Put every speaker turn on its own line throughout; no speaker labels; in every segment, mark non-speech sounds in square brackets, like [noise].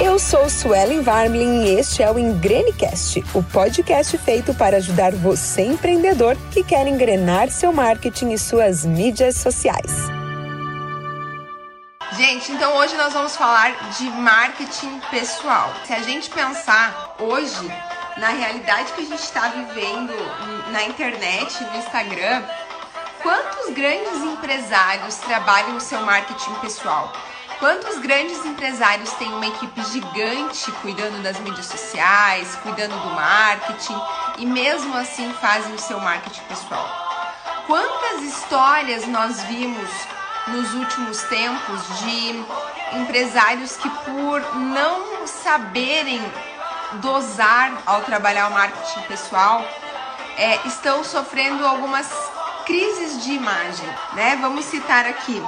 Eu sou Suelen Varmlin e este é o Engrenecast, o podcast feito para ajudar você empreendedor que quer engrenar seu marketing e suas mídias sociais.
Gente, então hoje nós vamos falar de marketing pessoal. Se a gente pensar hoje na realidade que a gente está vivendo na internet, no Instagram, quantos grandes empresários trabalham o seu marketing pessoal? Quantos grandes empresários têm uma equipe gigante cuidando das mídias sociais, cuidando do marketing e mesmo assim fazem o seu marketing pessoal? Quantas histórias nós vimos nos últimos tempos de empresários que por não saberem dosar ao trabalhar o marketing pessoal é, estão sofrendo algumas crises de imagem, né? Vamos citar aqui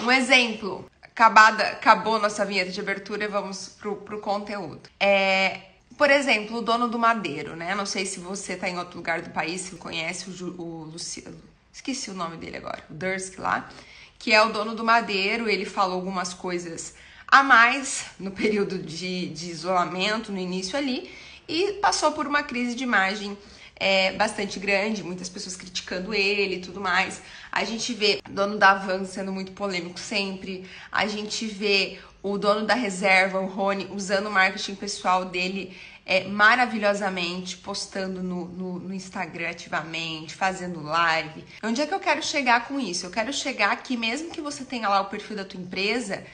um exemplo. Acabada, acabou nossa vinheta de abertura e vamos pro, pro conteúdo. É, por exemplo, o dono do Madeiro, né? Não sei se você tá em outro lugar do país, se conhece o, o Luciano. Esqueci o nome dele agora, o Dursk lá, que é o dono do Madeiro. Ele falou algumas coisas a mais no período de, de isolamento, no início ali, e passou por uma crise de imagem é, bastante grande, muitas pessoas criticando ele e tudo mais. A gente vê o dono da Van sendo muito polêmico sempre, a gente vê o dono da reserva, o Rony, usando o marketing pessoal dele é, maravilhosamente, postando no, no, no, Instagram ativamente, fazendo live. Onde é que eu quero chegar com isso? Eu quero chegar que mesmo que você tenha lá o perfil da tua empresa,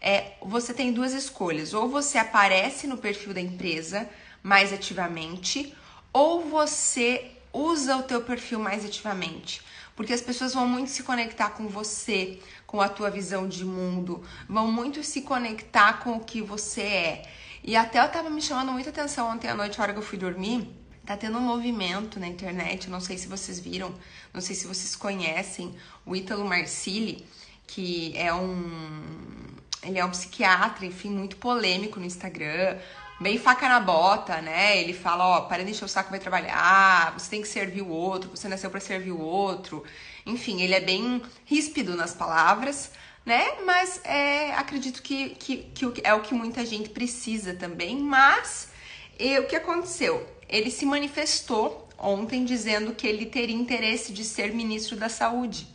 é, você tem duas escolhas. Ou você aparece no perfil da empresa mais ativamente, ou você usa o teu perfil mais ativamente. Porque as pessoas vão muito se conectar com você, com a tua visão de mundo, vão muito se conectar com o que você é. E até eu tava me chamando muita atenção ontem à noite, a hora que eu fui dormir. Tá tendo um movimento na internet, não sei se vocês viram, não sei se vocês conhecem o Ítalo Marcilli, que é um ele é um psiquiatra, enfim, muito polêmico no Instagram, bem faca na bota, né? Ele fala, ó, para de encher o saco, vai trabalhar, você tem que servir o outro, você nasceu para servir o outro. Enfim, ele é bem ríspido nas palavras, né? Mas é, acredito que, que, que é o que muita gente precisa também. Mas e, o que aconteceu? Ele se manifestou ontem dizendo que ele teria interesse de ser ministro da Saúde.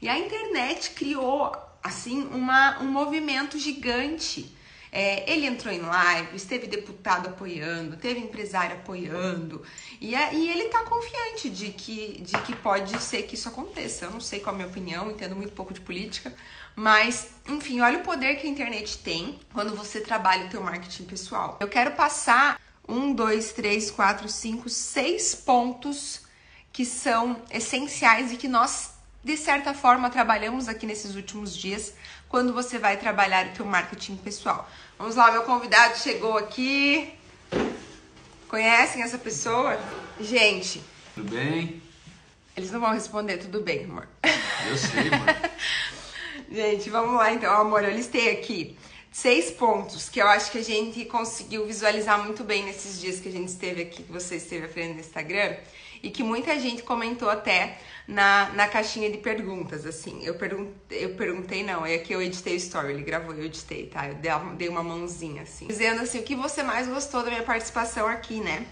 E a internet criou, assim, uma, um movimento gigante é, ele entrou em lives, teve deputado apoiando, teve empresário apoiando, e, e ele tá confiante de que, de que pode ser que isso aconteça. Eu não sei qual é a minha opinião, entendo muito pouco de política, mas, enfim, olha o poder que a internet tem quando você trabalha o teu marketing pessoal. Eu quero passar um, dois, três, quatro, cinco, seis pontos que são essenciais e que nós, de certa forma, trabalhamos aqui nesses últimos dias quando você vai trabalhar o teu marketing pessoal. Vamos lá, meu convidado chegou aqui. Conhecem essa pessoa? Gente.
Tudo bem?
Eles não vão responder, tudo bem, amor.
Eu sei, amor. [laughs]
gente, vamos lá então, amor. Eu listei aqui seis pontos que eu acho que a gente conseguiu visualizar muito bem nesses dias que a gente esteve aqui, que você esteve à frente no Instagram, e que muita gente comentou até na, na caixinha de perguntas, assim. Eu perguntei, eu perguntei, não, é que eu editei o story, ele gravou, eu editei, tá? Eu dei uma mãozinha, assim. Dizendo assim, o que você mais gostou da minha participação aqui, né?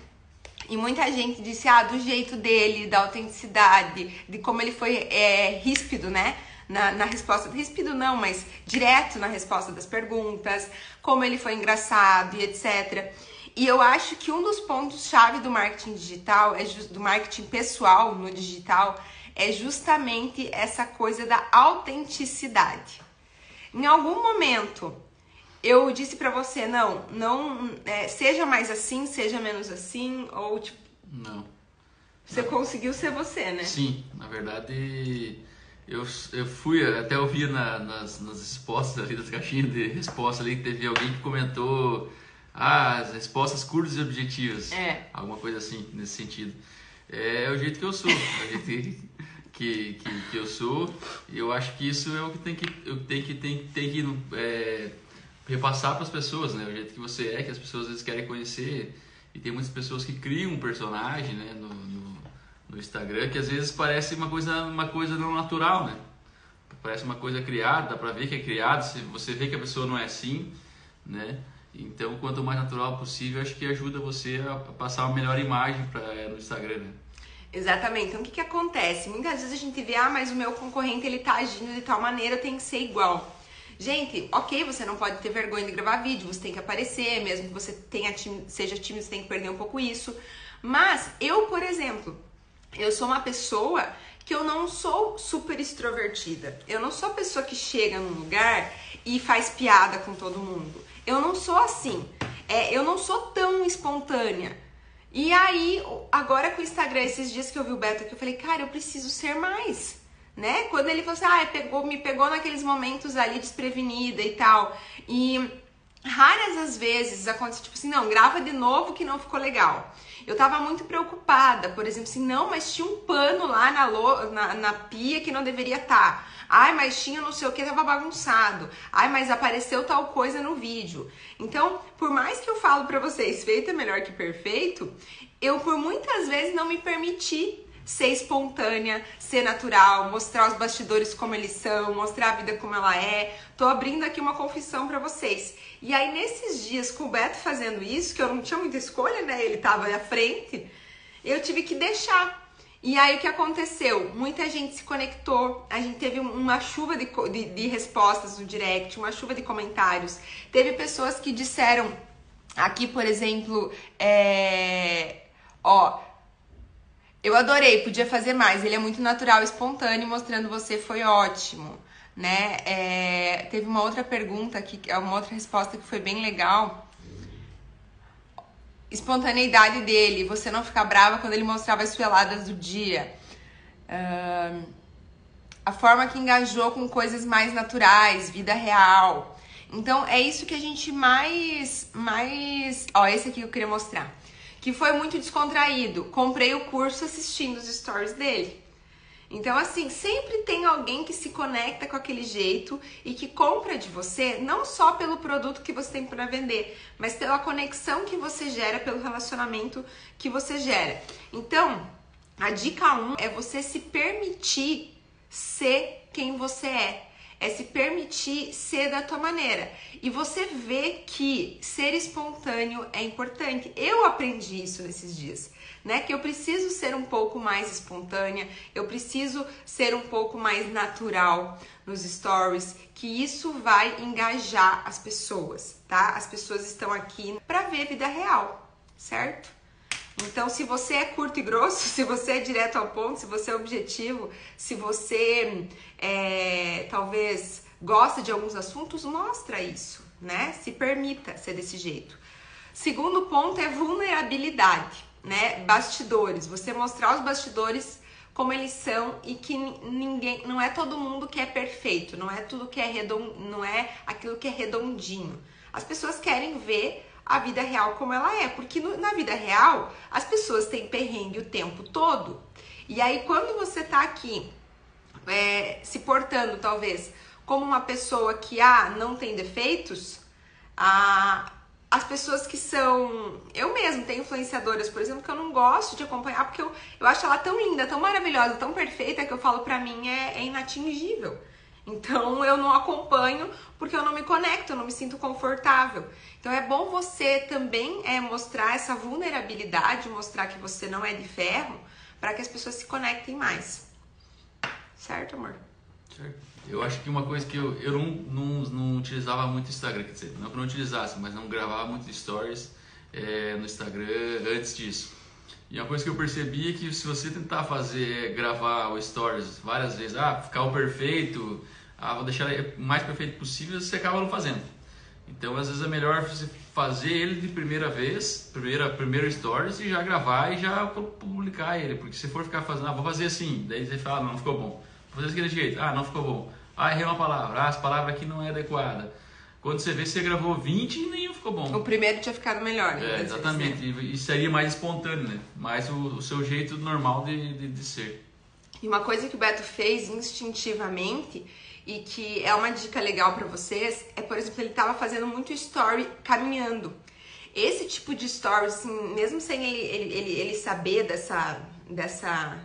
E muita gente disse, ah, do jeito dele, da autenticidade, de como ele foi é, ríspido, né? Na, na resposta, ríspido não, mas direto na resposta das perguntas, como ele foi engraçado e etc. E eu acho que um dos pontos-chave do marketing digital, é do marketing pessoal no digital, é justamente essa coisa da autenticidade. Em algum momento eu disse para você não, não é, seja mais assim, seja menos assim, ou tipo.
Não.
Você não. conseguiu ser você, né?
Sim, na verdade eu, eu fui, até ouvi na, nas, nas respostas ali, das caixinhas de resposta ali, que teve alguém que comentou as respostas curtas e objetivas.
É.
Alguma coisa assim, nesse sentido. É, o jeito que eu sou. É o jeito [laughs] que, que, que eu sou. E eu acho que isso é o que tem que, eu tenho que, tem, tem que é, repassar para as pessoas, né? O jeito que você é, que as pessoas às vezes querem conhecer. E tem muitas pessoas que criam um personagem né? no, no, no Instagram que às vezes parece uma coisa, uma coisa não natural, né? Parece uma coisa criada, dá pra ver que é criado, você vê que a pessoa não é assim, né? Então, quanto mais natural possível, acho que ajuda você a passar uma melhor imagem pra, no Instagram, né?
Exatamente. Então, o que, que acontece? Muitas vezes a gente vê, ah, mas o meu concorrente ele tá agindo de tal maneira, tenho que ser igual. Gente, ok, você não pode ter vergonha de gravar vídeo, você tem que aparecer, mesmo que você tenha seja tímido, você tem que perder um pouco isso. Mas eu, por exemplo, eu sou uma pessoa que eu não sou super extrovertida. Eu não sou a pessoa que chega num lugar e faz piada com todo mundo. Eu não sou assim. É, eu não sou tão espontânea. E aí, agora com o Instagram, esses dias que eu vi o Beto aqui, eu falei, cara, eu preciso ser mais né? Quando ele falou assim, ah, pegou, me pegou naqueles momentos ali desprevenida e tal. E raras as vezes acontece, tipo assim, não, grava de novo que não ficou legal. Eu tava muito preocupada, por exemplo, assim, não, mas tinha um pano lá na, lo, na, na pia que não deveria estar. Tá. Ai, mas tinha não sei o que, tava bagunçado. Ai, mas apareceu tal coisa no vídeo. Então, por mais que eu falo para vocês, feito é melhor que perfeito, eu por muitas vezes não me permiti ser espontânea, ser natural, mostrar os bastidores como eles são, mostrar a vida como ela é. Tô abrindo aqui uma confissão para vocês. E aí nesses dias com o Beto fazendo isso, que eu não tinha muita escolha, né? Ele tava à frente, eu tive que deixar. E aí o que aconteceu? Muita gente se conectou, a gente teve uma chuva de, de, de respostas no direct, uma chuva de comentários. Teve pessoas que disseram aqui, por exemplo, é, ó, eu adorei, podia fazer mais. Ele é muito natural, espontâneo, mostrando você foi ótimo, né? É, teve uma outra pergunta aqui, é uma outra resposta que foi bem legal. Espontaneidade dele, você não ficar brava quando ele mostrava as sueladas do dia. A forma que engajou com coisas mais naturais, vida real. Então é isso que a gente mais, mais, ó, esse aqui que eu queria mostrar que foi muito descontraído. Comprei o curso assistindo os stories dele. Então, assim, sempre tem alguém que se conecta com aquele jeito e que compra de você, não só pelo produto que você tem para vender, mas pela conexão que você gera, pelo relacionamento que você gera. Então, a dica 1 um é você se permitir ser quem você é é se permitir ser da tua maneira. E você vê que ser espontâneo é importante. Eu aprendi isso nesses dias, né? Que eu preciso ser um pouco mais espontânea, eu preciso ser um pouco mais natural nos stories, que isso vai engajar as pessoas, tá? As pessoas estão aqui para ver vida real, certo? Então, se você é curto e grosso, [laughs] se você é direto ao ponto, se você é objetivo, se você é, talvez gosta de alguns assuntos, mostra isso, né? Se permita ser desse jeito. Segundo ponto é vulnerabilidade, né? Bastidores. Você mostrar os bastidores como eles são e que ninguém, não é todo mundo que é perfeito, não é tudo que é redondo, não é aquilo que é redondinho. As pessoas querem ver a vida real como ela é, porque no, na vida real as pessoas têm perrengue o tempo todo. E aí quando você tá aqui é, se portando talvez como uma pessoa que ah, não tem defeitos, ah, as pessoas que são. Eu mesmo tenho influenciadoras, por exemplo, que eu não gosto de acompanhar porque eu, eu acho ela tão linda, tão maravilhosa, tão perfeita que eu falo pra mim é, é inatingível. Então eu não acompanho porque eu não me conecto, eu não me sinto confortável. Então é bom você também é, mostrar essa vulnerabilidade, mostrar que você não é de ferro, para que as pessoas se conectem mais. Certo, amor?
Certo. Eu acho que uma coisa que eu, eu não, não, não utilizava muito Instagram, quer dizer, não que eu não utilizasse, mas não gravava muito stories é, no Instagram antes disso. E uma coisa que eu percebi é que se você tentar fazer, gravar o stories várias vezes, ah, ficar o perfeito, ah, vou deixar o mais perfeito possível, você acaba não fazendo. Então, às vezes é melhor você fazer ele de primeira vez, primeira, primeiro stories, e já gravar e já publicar ele. Porque se for ficar fazendo, ah, vou fazer assim, daí você fala, não, não ficou bom. Vou fazer daquele jeito, ah, não ficou bom. Ah, errei uma palavra, ah, essa palavra aqui não é adequada. Quando você vê, você gravou 20 e nenhum ficou bom.
O primeiro tinha ficado melhor.
Né? É, exatamente. E seria mais espontâneo, né? Mais o, o seu jeito normal de, de, de ser.
E uma coisa que o Beto fez instintivamente e que é uma dica legal para vocês é, por exemplo, ele tava fazendo muito story caminhando. Esse tipo de story, assim, mesmo sem ele, ele, ele, ele saber dessa, dessa,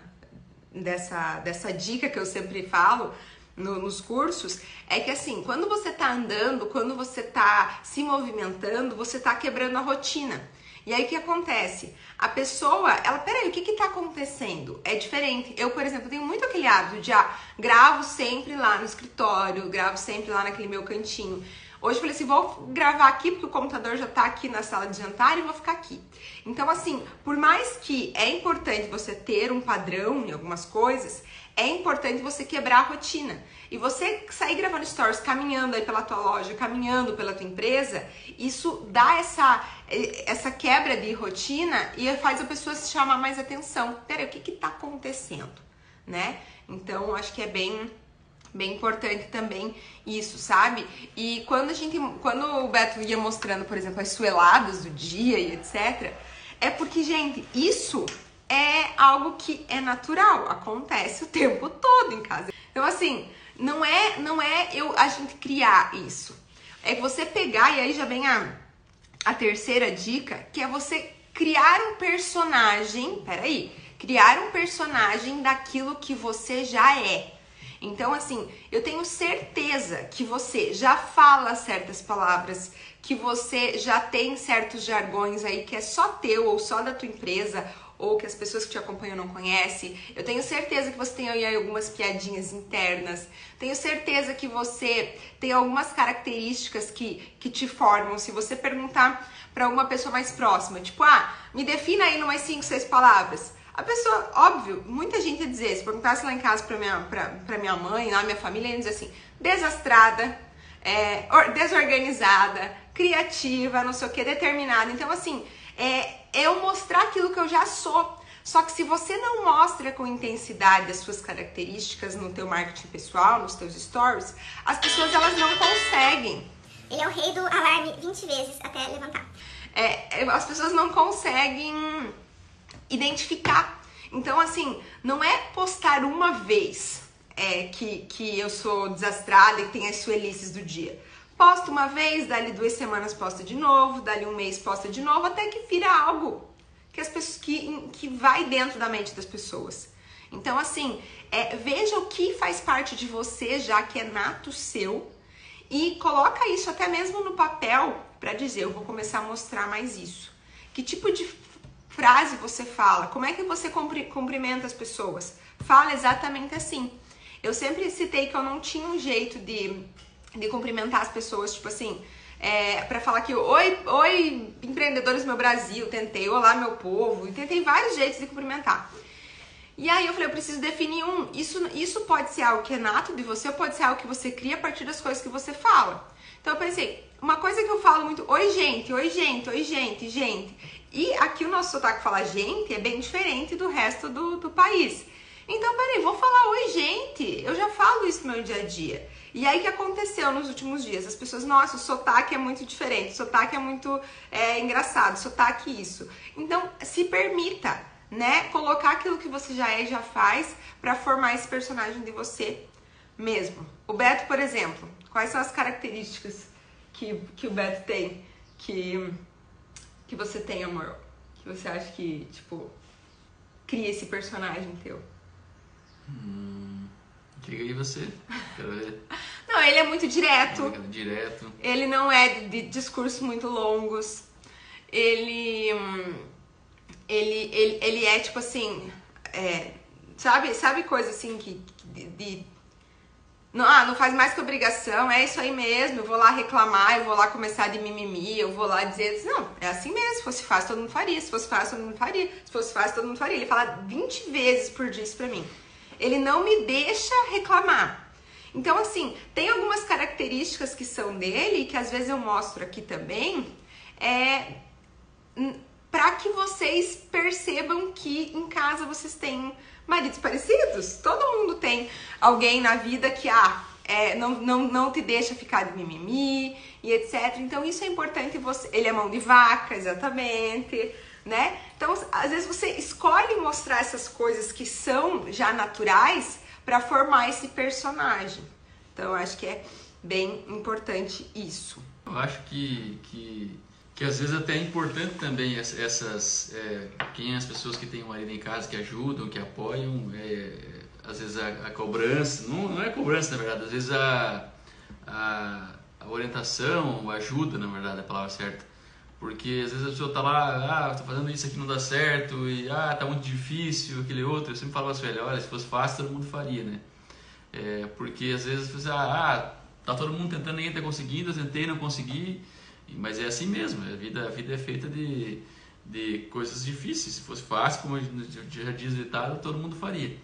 dessa, dessa dica que eu sempre falo, no, nos cursos é que assim, quando você tá andando, quando você tá se movimentando, você tá quebrando a rotina. E aí o que acontece? A pessoa, ela, peraí, o que que tá acontecendo? É diferente. Eu, por exemplo, tenho muito aquele hábito de ah, gravo sempre lá no escritório, gravo sempre lá naquele meu cantinho. Hoje eu falei assim, vou gravar aqui porque o computador já tá aqui na sala de jantar e vou ficar aqui. Então, assim, por mais que é importante você ter um padrão em algumas coisas, é importante você quebrar a rotina. E você sair gravando stories, caminhando aí pela tua loja, caminhando pela tua empresa, isso dá essa, essa quebra de rotina e faz a pessoa se chamar mais atenção. Peraí, o que que tá acontecendo? Né? Então, acho que é bem bem importante também isso, sabe? E quando a gente, quando o Beto ia mostrando, por exemplo, as sueladas do dia e etc, é porque, gente, isso é algo que é natural, acontece o tempo todo em casa. Então, assim, não é, não é eu a gente criar isso. É você pegar e aí já vem a, a terceira dica, que é você criar um personagem, peraí, criar um personagem daquilo que você já é. Então, assim, eu tenho certeza que você já fala certas palavras, que você já tem certos jargões aí que é só teu ou só da tua empresa ou que as pessoas que te acompanham não conhecem. Eu tenho certeza que você tem aí algumas piadinhas internas. Tenho certeza que você tem algumas características que, que te formam. Se você perguntar para alguma pessoa mais próxima, tipo, ah, me defina aí umas 5, 6 palavras. A pessoa, óbvio, muita gente ia dizer, se perguntasse lá em casa pra minha, pra, pra minha mãe, lá minha família, ia dizer assim, desastrada, é, desorganizada, criativa, não sei o que, determinada. Então, assim, é eu mostrar aquilo que eu já sou. Só que se você não mostra com intensidade as suas características no teu marketing pessoal, nos teus stories, as pessoas elas não conseguem.
Ele é o rei do alarme 20 vezes até levantar.
É, as pessoas não conseguem identificar. Então, assim, não é postar uma vez é, que, que eu sou desastrada e tem as suelices do dia. Posta uma vez, dali duas semanas posta de novo, dali um mês posta de novo, até que vira algo que as pessoas que, que vai dentro da mente das pessoas. Então, assim, é, veja o que faz parte de você, já que é nato seu, e coloca isso até mesmo no papel para dizer, eu vou começar a mostrar mais isso. Que tipo de frase você fala, como é que você cumprimenta as pessoas. Fala exatamente assim. Eu sempre citei que eu não tinha um jeito de, de cumprimentar as pessoas, tipo assim, é, para falar que oi, oi, empreendedores do meu Brasil, tentei, olá meu povo, e tentei vários jeitos de cumprimentar. E aí eu falei, eu preciso definir um. Isso, isso pode ser algo que é nato de você, ou pode ser algo que você cria a partir das coisas que você fala. Então eu pensei, uma coisa que eu falo muito, oi gente, oi gente, oi gente, gente. E aqui o nosso sotaque fala gente é bem diferente do resto do, do país. Então, peraí, vou falar oi, gente. Eu já falo isso no meu dia a dia. E aí, o que aconteceu nos últimos dias? As pessoas, nossa, o sotaque é muito diferente, o sotaque é muito é, engraçado, o sotaque isso. Então, se permita, né, colocar aquilo que você já é e já faz para formar esse personagem de você mesmo. O Beto, por exemplo, quais são as características que, que o Beto tem que que você tem, amor? Que você acha que, tipo, cria esse personagem teu?
Hum, diga aí você. Quero ver. [laughs]
não, ele é muito direto.
Direto.
Ele não é de discursos muito longos. Ele. Hum, ele, ele, ele é tipo assim. É, sabe, sabe coisa assim que, de, de não, ah, não faz mais que obrigação, é isso aí mesmo, eu vou lá reclamar, eu vou lá começar de mimimi, eu vou lá dizer, não, é assim mesmo, se fosse fácil todo mundo faria, se fosse fácil todo mundo faria, se fosse fácil todo mundo faria. Ele fala 20 vezes por dia isso pra mim. Ele não me deixa reclamar. Então, assim, tem algumas características que são dele, que às vezes eu mostro aqui também, é para que vocês percebam que em casa vocês têm maridos parecidos. Todo mundo tem alguém na vida que ah, é, não, não, não te deixa ficar de mimimi e etc. Então isso é importante. Você, ele é mão de vaca, exatamente, né? Então às vezes você escolhe mostrar essas coisas que são já naturais para formar esse personagem. Então eu acho que é bem importante isso.
Eu acho que, que que às vezes até é importante também essas é, quem é as pessoas que têm um marido em casa que ajudam que apoiam é, às vezes a, a cobrança, não, não é cobrança na verdade, às vezes a, a, a orientação, a ajuda na verdade é a palavra certa. Porque às vezes a pessoa tá lá, ah, tô fazendo isso aqui não dá certo, e ah, tá muito difícil, aquele outro. Eu sempre falo assim, olha, se fosse fácil todo mundo faria, né? É, porque às vezes você, ah, tá todo mundo tentando, ninguém tá conseguindo, eu tentei, não consegui. Mas é assim mesmo, a vida, a vida é feita de, de coisas difíceis. Se fosse fácil, como já diz ditado, todo mundo faria.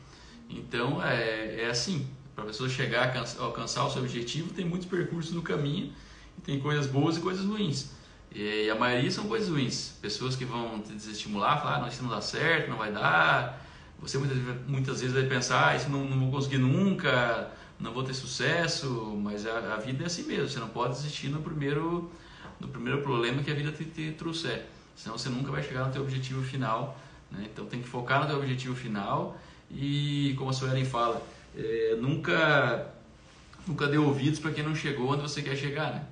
Então é, é assim, para a pessoa chegar a alcançar o seu objetivo, tem muitos percursos no caminho, tem coisas boas e coisas ruins. E a maioria são coisas ruins. Pessoas que vão te desestimular, falar, ah, não, isso não dá certo, não vai dar. Você muitas, muitas vezes vai pensar, ah, isso não, não vou conseguir nunca, não vou ter sucesso. Mas a, a, vida é assim mesmo. Você não pode desistir no primeiro, no primeiro problema que a vida te, te trouxer. Senão você nunca vai chegar no teu objetivo final. Né? Então tem que focar no teu objetivo final. E como a Suelen fala, é, nunca, nunca dê ouvidos para quem não chegou onde você quer chegar. Né?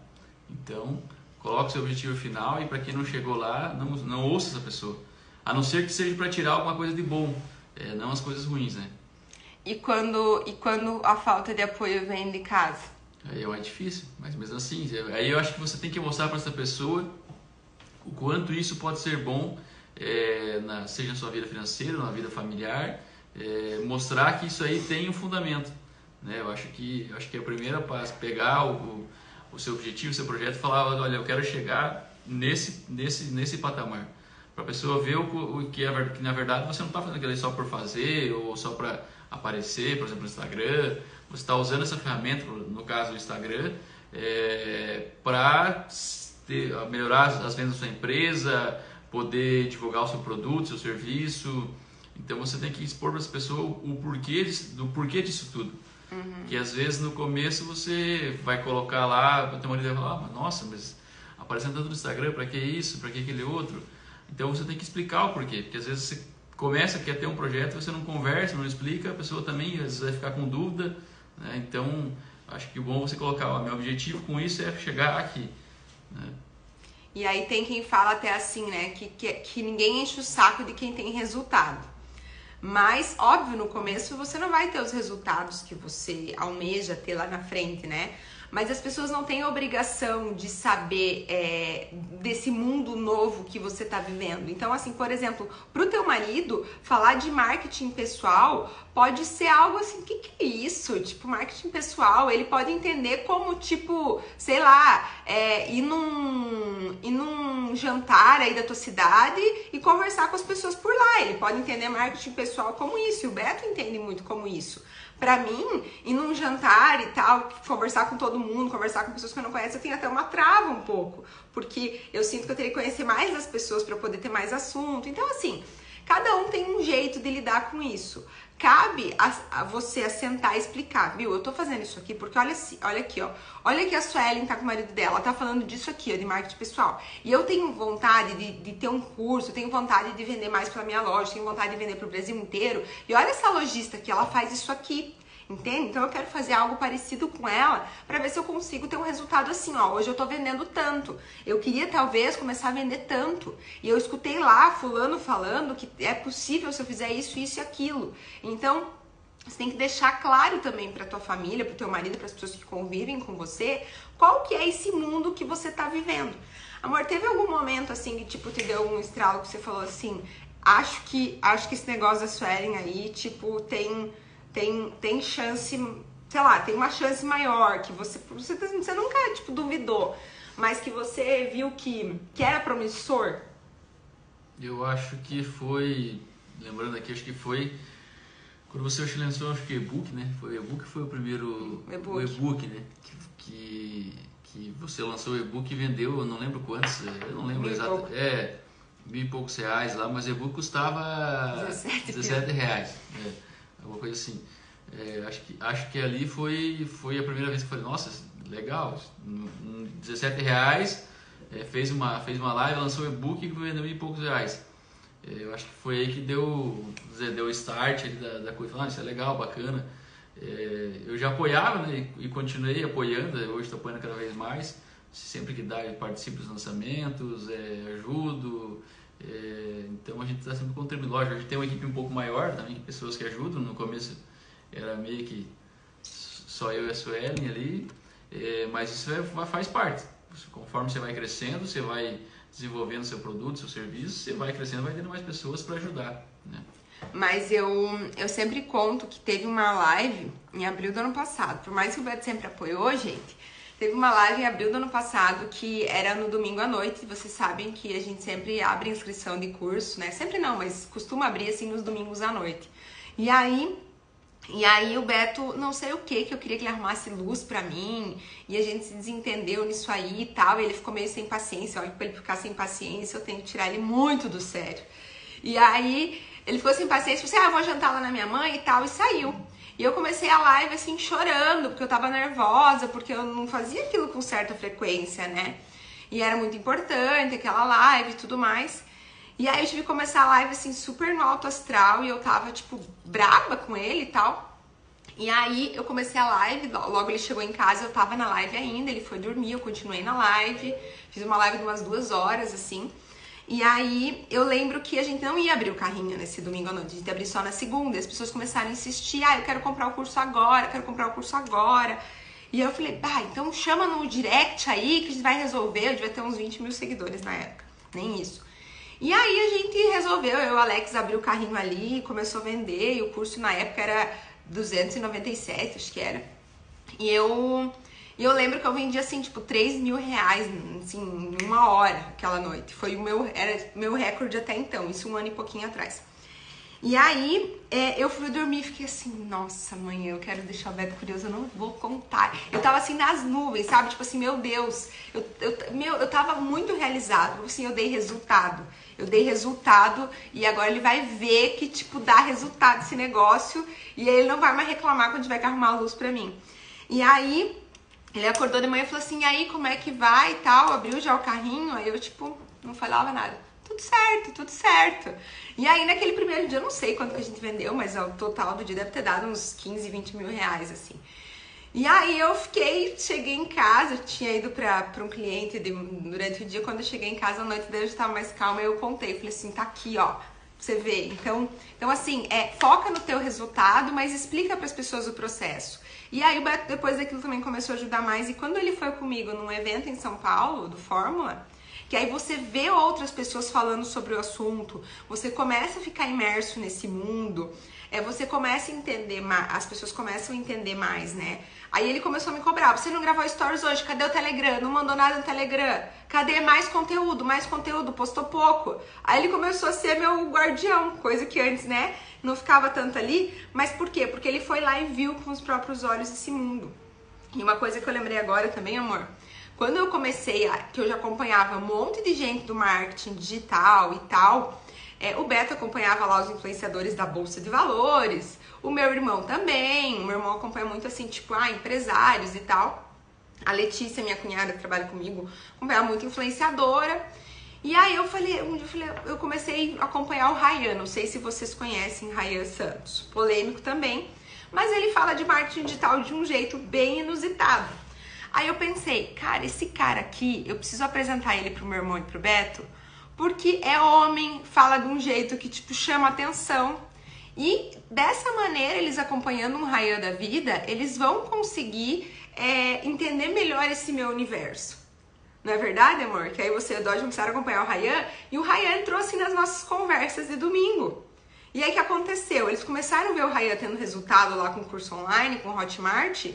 Então Coloque seu objetivo final e para quem não chegou lá, não, não ouça essa pessoa. A não ser que seja para tirar alguma coisa de bom, é, não as coisas ruins, né?
E quando, e quando a falta de apoio vem de casa?
Aí é mais difícil, mas mesmo assim, aí eu acho que você tem que mostrar para essa pessoa o quanto isso pode ser bom, é, na, seja na sua vida financeira, na vida familiar, é, mostrar que isso aí tem um fundamento. Né? Eu acho que, eu acho que é a primeira passo, pegar o o seu objetivo, o seu projeto, falar, olha, eu quero chegar nesse, nesse, nesse patamar. Para a pessoa ver o, o que, é, que na verdade você não está fazendo aquilo só por fazer ou só para aparecer, por exemplo, no Instagram. Você está usando essa ferramenta, no caso do Instagram, é, para melhorar as vendas da sua empresa, poder divulgar o seu produto, seu serviço. Então você tem que expor para as pessoas o porquê, do porquê disso tudo. Uhum. Que às vezes no começo você vai colocar lá, o teu marido vai falar, ah, nossa, mas aparecendo tanto no Instagram, para que isso, para que aquele outro? Então você tem que explicar o porquê, porque às vezes você começa, quer ter um projeto, você não conversa, não explica, a pessoa também às vezes vai ficar com dúvida, né? então acho que o bom é você colocar, ó, meu objetivo com isso é chegar aqui. Né?
E aí tem quem fala até assim, né, que, que, que ninguém enche o saco de quem tem resultado. Mas, óbvio, no começo você não vai ter os resultados que você almeja ter lá na frente, né? Mas as pessoas não têm obrigação de saber é, desse mundo novo que você está vivendo. Então, assim, por exemplo, para o teu marido, falar de marketing pessoal pode ser algo assim, o que, que é isso? Tipo, marketing pessoal, ele pode entender como, tipo, sei lá, é, ir, num, ir num jantar aí da tua cidade e conversar com as pessoas por lá. Ele pode entender marketing pessoal como isso, e o Beto entende muito como isso. Para mim, ir num jantar e tal, conversar com todo mundo, conversar com pessoas que eu não conheço, eu tenho até uma trava um pouco, porque eu sinto que eu teria que conhecer mais as pessoas para poder ter mais assunto. Então, assim, cada um tem um jeito de lidar com isso. Cabe a, a você assentar e explicar, viu? Eu tô fazendo isso aqui porque olha, olha aqui, ó. Olha que a Suelen tá com o marido dela, ela tá falando disso aqui, ó, de marketing pessoal. E eu tenho vontade de, de ter um curso, tenho vontade de vender mais pela minha loja, tenho vontade de vender pro Brasil inteiro. E olha essa lojista aqui, ela faz isso aqui. Entende? Então eu quero fazer algo parecido com ela para ver se eu consigo ter um resultado assim, ó. Hoje eu tô vendendo tanto. Eu queria talvez começar a vender tanto. E eu escutei lá fulano falando que é possível se eu fizer isso, isso e aquilo. Então, você tem que deixar claro também para tua família, para teu marido, para as pessoas que convivem com você, qual que é esse mundo que você tá vivendo. Amor, teve algum momento assim que tipo te deu um estralo que você falou assim, acho que acho que esse negócio da Suelen aí, tipo, tem tem, tem chance, sei lá, tem uma chance maior, que você, você, você nunca, tipo, duvidou, mas que você viu que, que era promissor?
Eu acho que foi, lembrando aqui, acho que foi quando você lançou, acho que e-book, né? Foi o e-book foi o primeiro
e-book.
o e-book, né? Que, que, você lançou o e-book e vendeu, eu não lembro quantos, eu não lembro exatamente. É, mil e poucos reais lá, mas o e-book custava 17, 17 reais. É alguma coisa assim. É, acho, que, acho que ali foi, foi a primeira vez que eu falei, nossa, legal, 17 reais, é, fez, uma, fez uma live, lançou um e-book e vendeu e poucos reais. É, eu acho que foi aí que deu, deu start da, da coisa, ah, isso é legal, bacana. É, eu já apoiava né, e, continuei apoiando, hoje estou apoiando cada vez mais. Sempre que dá, eu participo dos lançamentos, é, ajudo, é, então a gente está sempre contribuindo. Lógico, a gente tem uma equipe um pouco maior também, pessoas que ajudam. No começo era meio que só eu e a Suelen ali, é, mas isso é, faz parte. Conforme você vai crescendo, você vai desenvolvendo seu produto, seu serviço, você vai crescendo, vai tendo mais pessoas para ajudar. Né?
Mas eu, eu sempre conto que teve uma live em abril do ano passado. Por mais que o Beto sempre apoiou, gente, teve uma live em abril do ano passado que era no domingo à noite. Vocês sabem que a gente sempre abre inscrição de curso, né? Sempre não, mas costuma abrir assim nos domingos à noite. E aí e aí o Beto, não sei o que, que eu queria que ele arrumasse luz pra mim, e a gente se desentendeu nisso aí e tal, e ele ficou meio sem paciência, olha, pra ele ficar sem paciência, eu tenho que tirar ele muito do sério. E aí ele ficou sem paciência, falou assim, ah, vou jantar lá na minha mãe e tal, e saiu. E eu comecei a live assim, chorando, porque eu tava nervosa, porque eu não fazia aquilo com certa frequência, né? E era muito importante aquela live e tudo mais. E aí eu tive que começar a live assim, super no alto astral, e eu tava, tipo, braba com ele e tal. E aí eu comecei a live, logo ele chegou em casa, eu tava na live ainda, ele foi dormir, eu continuei na live, fiz uma live de umas duas horas, assim. E aí eu lembro que a gente não ia abrir o carrinho nesse domingo à noite, a gente ia abrir só na segunda. As pessoas começaram a insistir, ah, eu quero comprar o curso agora, quero comprar o curso agora. E eu falei, bah, então chama no direct aí que a gente vai resolver. Eu devia ter uns 20 mil seguidores na época, nem isso. E aí a gente resolveu, eu e o Alex abriu o carrinho ali, começou a vender, e o curso na época era 297, acho que era. E eu e eu lembro que eu vendi assim, tipo, 3 mil reais, assim, em uma hora aquela noite. Foi o meu, era meu recorde até então, isso um ano e pouquinho atrás. E aí, é, eu fui dormir e fiquei assim, nossa, mãe, eu quero deixar o Beto curioso, eu não vou contar. Eu tava assim nas nuvens, sabe? Tipo assim, meu Deus, eu, eu, meu, eu tava muito realizado, assim, eu dei resultado. Eu dei resultado e agora ele vai ver que, tipo, dá resultado esse negócio e aí ele não vai mais reclamar quando tiver que arrumar a luz pra mim. E aí, ele acordou de manhã e falou assim, aí, como é que vai e tal? Abriu já o carrinho, aí eu, tipo, não falava nada. Tudo certo, tudo certo. E aí, naquele primeiro dia, eu não sei quanto a gente vendeu, mas o total do dia deve ter dado uns 15, 20 mil reais, assim. E aí eu fiquei, cheguei em casa, tinha ido pra um cliente de, durante o dia, quando eu cheguei em casa, a noite dele já estava mais calma, eu contei, falei assim, tá aqui, ó, você vê. Então, então assim, é, foca no teu resultado, mas explica para as pessoas o processo. E aí o Beto depois daquilo também começou a ajudar mais. E quando ele foi comigo num evento em São Paulo, do Fórmula, que aí você vê outras pessoas falando sobre o assunto, você começa a ficar imerso nesse mundo, é, você começa a entender mais, as pessoas começam a entender mais, né? Aí ele começou a me cobrar, você não gravou stories hoje, cadê o Telegram? Não mandou nada no Telegram. Cadê mais conteúdo? Mais conteúdo, postou pouco. Aí ele começou a ser meu guardião, coisa que antes, né, não ficava tanto ali. Mas por quê? Porque ele foi lá e viu com os próprios olhos esse mundo. E uma coisa que eu lembrei agora também, amor, quando eu comecei, a, que eu já acompanhava um monte de gente do marketing digital e tal, é, o Beto acompanhava lá os influenciadores da Bolsa de Valores, o meu irmão também, o meu irmão acompanha muito assim, tipo, ah, empresários e tal. A Letícia, minha cunhada que trabalha comigo, acompanha muito influenciadora. E aí eu falei, um dia eu, falei, eu comecei a acompanhar o Ryan, não sei se vocês conhecem Ryan Santos, polêmico também, mas ele fala de marketing digital de um jeito bem inusitado. Aí eu pensei, cara, esse cara aqui, eu preciso apresentar ele pro meu irmão e pro Beto, porque é homem, fala de um jeito que, tipo, chama atenção. E dessa maneira, eles acompanhando um raio da vida, eles vão conseguir é, entender melhor esse meu universo. Não é verdade, amor? Que aí você e o Dodge começaram a acompanhar o Ryan e o Ryan entrou assim nas nossas conversas de domingo. E aí o que aconteceu? Eles começaram a ver o Ryan tendo resultado lá com o curso online, com o Hotmart.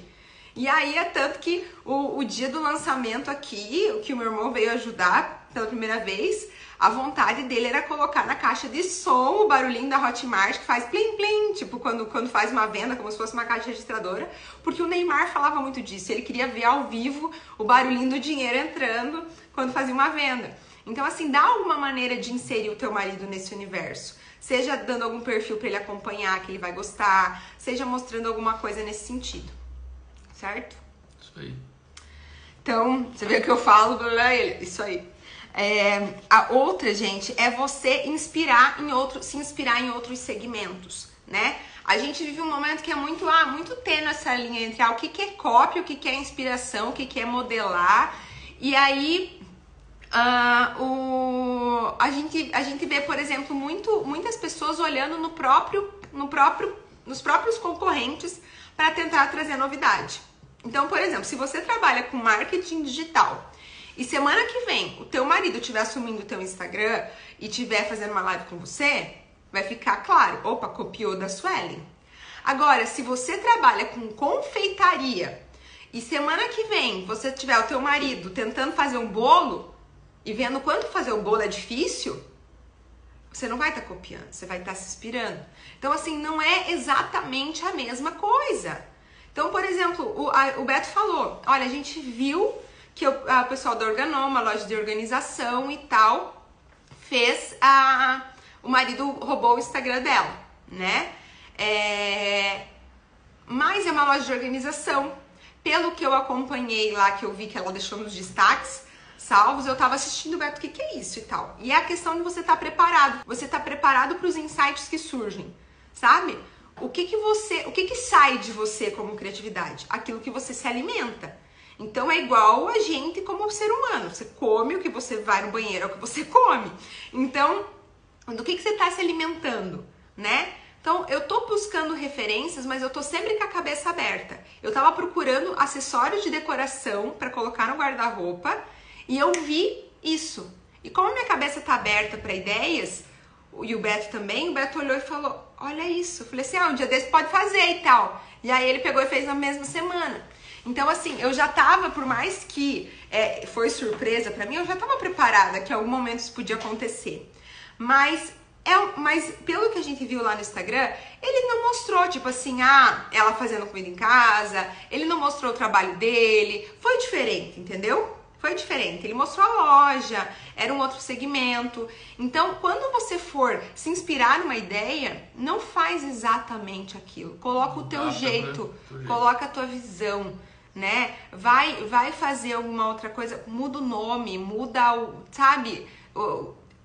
E aí é tanto que o, o dia do lançamento aqui, o que o meu irmão veio ajudar pela primeira vez, a vontade dele era colocar na caixa de som o barulhinho da Hotmart que faz plim plim, tipo quando, quando faz uma venda, como se fosse uma caixa registradora, porque o Neymar falava muito disso, ele queria ver ao vivo o barulhinho do dinheiro entrando quando fazia uma venda. Então assim, dá alguma maneira de inserir o teu marido nesse universo. Seja dando algum perfil para ele acompanhar que ele vai gostar, seja mostrando alguma coisa nesse sentido certo?
Isso aí.
Então, você vê o que eu falo, ele, isso aí. É, a outra, gente, é você inspirar em outro, se inspirar em outros segmentos, né? A gente vive um momento que é muito, ah, muito tênue essa linha entre ah, o que, que é cópia, o que, que é inspiração, o que, que é modelar. E aí, uh, o, a, gente, a gente vê, por exemplo, muito, muitas pessoas olhando no próprio, no próprio nos próprios concorrentes para tentar trazer novidade. Então, por exemplo, se você trabalha com marketing digital e semana que vem o teu marido estiver assumindo o teu Instagram e estiver fazendo uma live com você, vai ficar claro, opa, copiou da Suelen. Agora, se você trabalha com confeitaria e semana que vem você tiver o teu marido tentando fazer um bolo e vendo quanto fazer o bolo é difícil, você não vai estar tá copiando, você vai estar tá se inspirando. Então, assim, não é exatamente a mesma coisa. Então, por exemplo, o, a, o Beto falou: olha, a gente viu que o pessoal da Organoma, loja de organização e tal, fez a. O marido roubou o Instagram dela, né? É, mas é uma loja de organização. Pelo que eu acompanhei lá, que eu vi que ela deixou nos destaques, salvos, eu tava assistindo, Beto, o que, que é isso e tal. E é a questão de você estar tá preparado. Você tá preparado para os insights que surgem, sabe? O que que você, o que que sai de você como criatividade? Aquilo que você se alimenta. Então é igual a gente como ser humano. Você come o que você vai no banheiro, é o que você come. Então, do que que você está se alimentando, né? Então, eu tô buscando referências, mas eu tô sempre com a cabeça aberta. Eu tava procurando acessórios de decoração para colocar no guarda-roupa e eu vi isso. E como minha cabeça tá aberta para ideias, e o Beto também, o Beto olhou e falou: Olha isso. Eu falei assim: Ah, um dia desse pode fazer e tal. E aí ele pegou e fez na mesma semana. Então, assim, eu já tava, por mais que é, foi surpresa para mim, eu já tava preparada que em algum momento isso podia acontecer. Mas é, mas pelo que a gente viu lá no Instagram, ele não mostrou, tipo assim, ah, ela fazendo comida em casa, ele não mostrou o trabalho dele, foi diferente, entendeu? Foi diferente. Ele mostrou a loja, era um outro segmento. Então, quando você for se inspirar numa ideia, não faz exatamente aquilo. Coloca o teu Nossa, jeito, jeito, coloca a tua visão, né? Vai, vai fazer alguma outra coisa, muda o nome, muda o, sabe?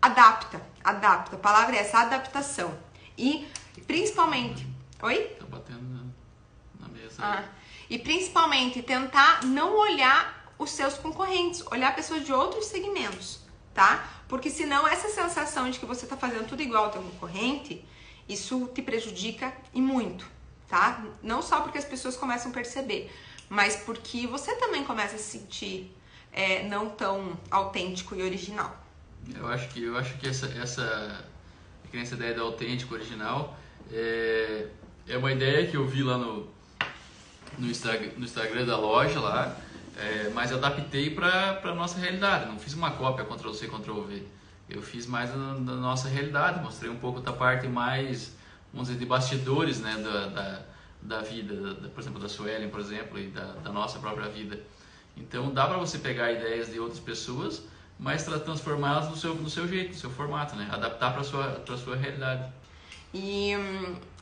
adapta, adapta. A palavra é essa, adaptação. E principalmente. Oi?
Tá batendo na, na mesa.
Ah, e principalmente tentar não olhar os seus concorrentes, olhar pessoas de outros segmentos, tá? Porque senão essa sensação de que você tá fazendo tudo igual ao teu concorrente, isso te prejudica e muito, tá? Não só porque as pessoas começam a perceber, mas porque você também começa a se sentir é, não tão autêntico e original.
Eu acho que, eu acho que essa, essa, essa ideia do autêntico, original, é, é uma ideia que eu vi lá no, no, Instagram, no Instagram da loja lá, é, mas adaptei para a nossa realidade. Não fiz uma cópia Ctrl-C, Ctrl-V. Eu fiz mais da, nossa realidade, mostrei um pouco da parte mais, vamos dizer, de bastidores né, da, da, da vida, da, por exemplo, da Suelen, por exemplo, e da, da nossa própria vida. Então dá para você pegar ideias de outras pessoas mas transformá-las no seu, no seu jeito, no seu formato, né? Adaptar para sua, sua realidade.
E,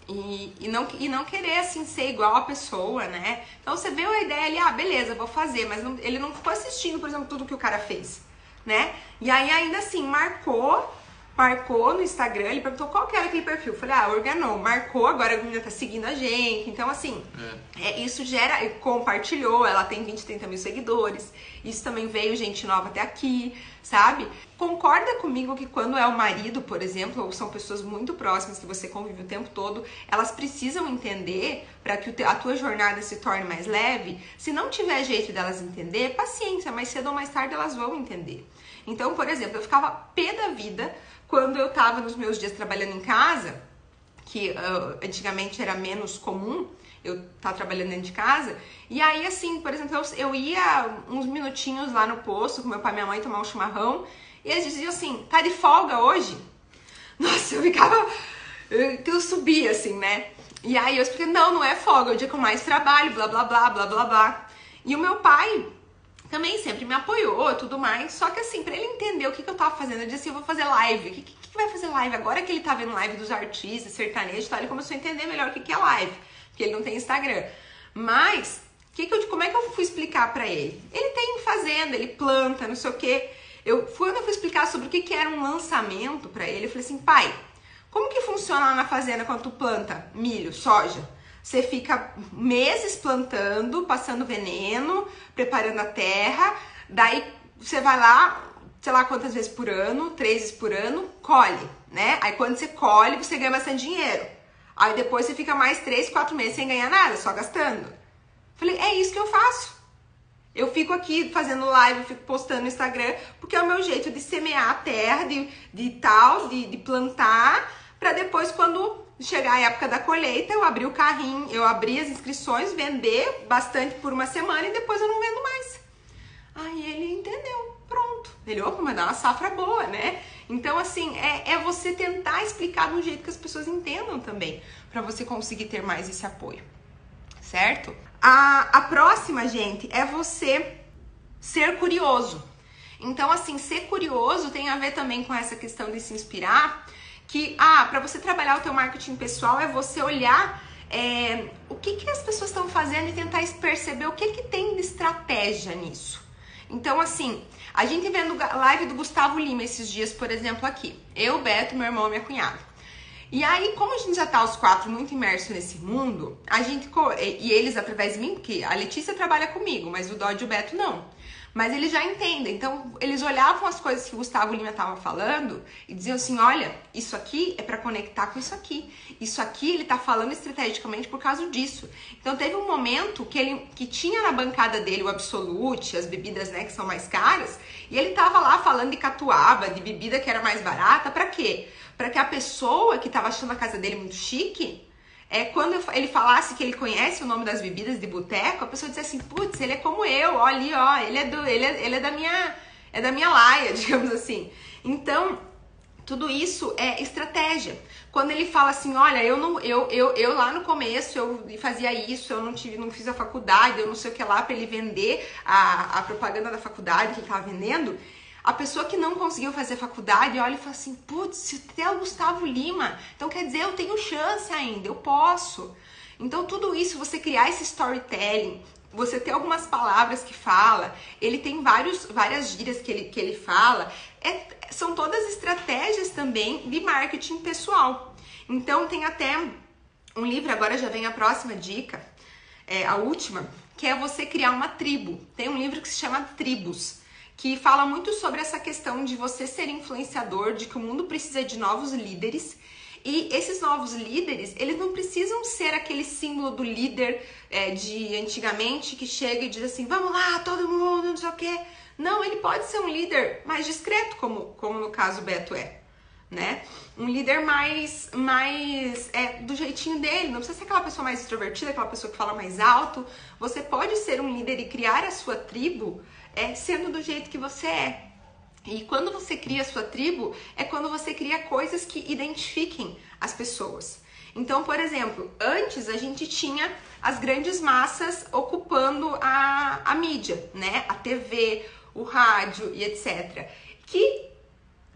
e, e, não, e não querer, assim, ser igual a pessoa, né? Então, você vê a ideia ali, ah, beleza, vou fazer, mas não, ele não ficou assistindo, por exemplo, tudo que o cara fez, né? E aí, ainda assim, marcou marcou no Instagram, ele perguntou qual que era aquele perfil. Eu falei, ah, organou, marcou, agora a menina tá seguindo a gente. Então, assim, é. É, isso gera, compartilhou, ela tem 20, 30 mil seguidores. Isso também veio gente nova até aqui, sabe? Concorda comigo que quando é o marido, por exemplo, ou são pessoas muito próximas que você convive o tempo todo, elas precisam entender para que a tua jornada se torne mais leve. Se não tiver jeito delas entender, paciência, mais cedo ou mais tarde elas vão entender. Então, por exemplo, eu ficava pé da vida quando eu estava nos meus dias trabalhando em casa, que uh, antigamente era menos comum eu tá trabalhando dentro de casa, e aí assim, por exemplo, eu, eu ia uns minutinhos lá no posto com meu pai e minha mãe tomar um chimarrão, e eles diziam assim, tá de folga hoje? [laughs] Nossa, eu ficava, eu, eu subia assim, né? E aí eu expliquei, não, não é folga, é o dia que eu mais trabalho, blá blá blá blá blá blá. E o meu pai, também sempre me apoiou e tudo mais. Só que assim, pra ele entender o que, que eu tava fazendo, eu disse eu vou fazer live. O que, que, que vai fazer live? Agora que ele tá vendo live dos artistas, sertanejos e tal, ele começou a entender melhor o que, que é live. Porque ele não tem Instagram. Mas, que que eu, como é que eu fui explicar para ele? Ele tem fazenda, ele planta, não sei o quê. Eu, quando eu fui explicar sobre o que, que era um lançamento para ele, eu falei assim, pai, como que funciona lá na fazenda quando tu planta milho, soja? Você fica meses plantando, passando veneno, preparando a terra, daí você vai lá, sei lá quantas vezes por ano, três vezes por ano, colhe, né? Aí quando você colhe, você ganha bastante dinheiro. Aí depois você fica mais três, quatro meses sem ganhar nada, só gastando. Falei, é isso que eu faço. Eu fico aqui fazendo live, fico postando no Instagram, porque é o meu jeito de semear a terra, de, de tal, de, de plantar, para depois, quando chegar a época da colheita, eu abrir o carrinho, eu abrir as inscrições, vender bastante por uma semana e depois eu não vendo mais. Aí ele entendeu, pronto. Ele, opa, mas dá uma safra boa, né? Então, assim, é, é você tentar explicar de um jeito que as pessoas entendam também, para você conseguir ter mais esse apoio, certo? A, a próxima, gente, é você ser curioso. Então, assim, ser curioso tem a ver também com essa questão de se inspirar, que, ah, para você trabalhar o teu marketing pessoal é você olhar é, o que, que as pessoas estão fazendo e tentar perceber o que, que tem de estratégia nisso. Então, assim, a gente vendo live do Gustavo Lima esses dias, por exemplo, aqui. Eu, Beto, meu irmão e minha cunhada. E aí, como a gente já tá os quatro muito imersos nesse mundo, a gente. E eles através de mim, porque a Letícia trabalha comigo, mas o Dodge e o Beto não. Mas eles já entendem. Então, eles olhavam as coisas que o Gustavo Lima estava falando e diziam assim: olha, isso aqui é para conectar com isso aqui. Isso aqui ele está falando estrategicamente por causa disso. Então, teve um momento que ele que tinha na bancada dele o Absolute, as bebidas né, que são mais caras, e ele estava lá falando de catuaba, de bebida que era mais barata, para quê? Para que a pessoa que estava achando a casa dele muito chique é, quando ele falasse que ele conhece o nome das bebidas de boteco, a pessoa dizia assim, putz, ele é como eu, ó, ali, ó, ele é, do, ele é, ele é da minha é da minha laia, [laughs] digamos assim. Então, tudo isso é estratégia. Quando ele fala assim, olha, eu não, eu, eu, eu lá no começo eu fazia isso, eu não tive, não fiz a faculdade, eu não sei o que lá para ele vender a, a propaganda da faculdade que ele estava vendendo. A pessoa que não conseguiu fazer faculdade olha e fala assim: putz, se tem o Gustavo Lima, então quer dizer, eu tenho chance ainda, eu posso. Então, tudo isso, você criar esse storytelling, você ter algumas palavras que fala, ele tem vários, várias gírias que ele, que ele fala, é, são todas estratégias também de marketing pessoal. Então, tem até um livro, agora já vem a próxima dica, é, a última, que é você criar uma tribo. Tem um livro que se chama Tribos que fala muito sobre essa questão de você ser influenciador, de que o mundo precisa de novos líderes. E esses novos líderes, eles não precisam ser aquele símbolo do líder é, de antigamente que chega e diz assim: vamos lá, todo mundo, não sei o quê. Não, ele pode ser um líder mais discreto, como, como no caso Beto é. Né? Um líder mais, mais é, do jeitinho dele, não precisa ser aquela pessoa mais extrovertida, aquela pessoa que fala mais alto. Você pode ser um líder e criar a sua tribo é, sendo do jeito que você é. E quando você cria a sua tribo, é quando você cria coisas que identifiquem as pessoas. Então, por exemplo, antes a gente tinha as grandes massas ocupando a, a mídia, né? A TV, o rádio e etc. Que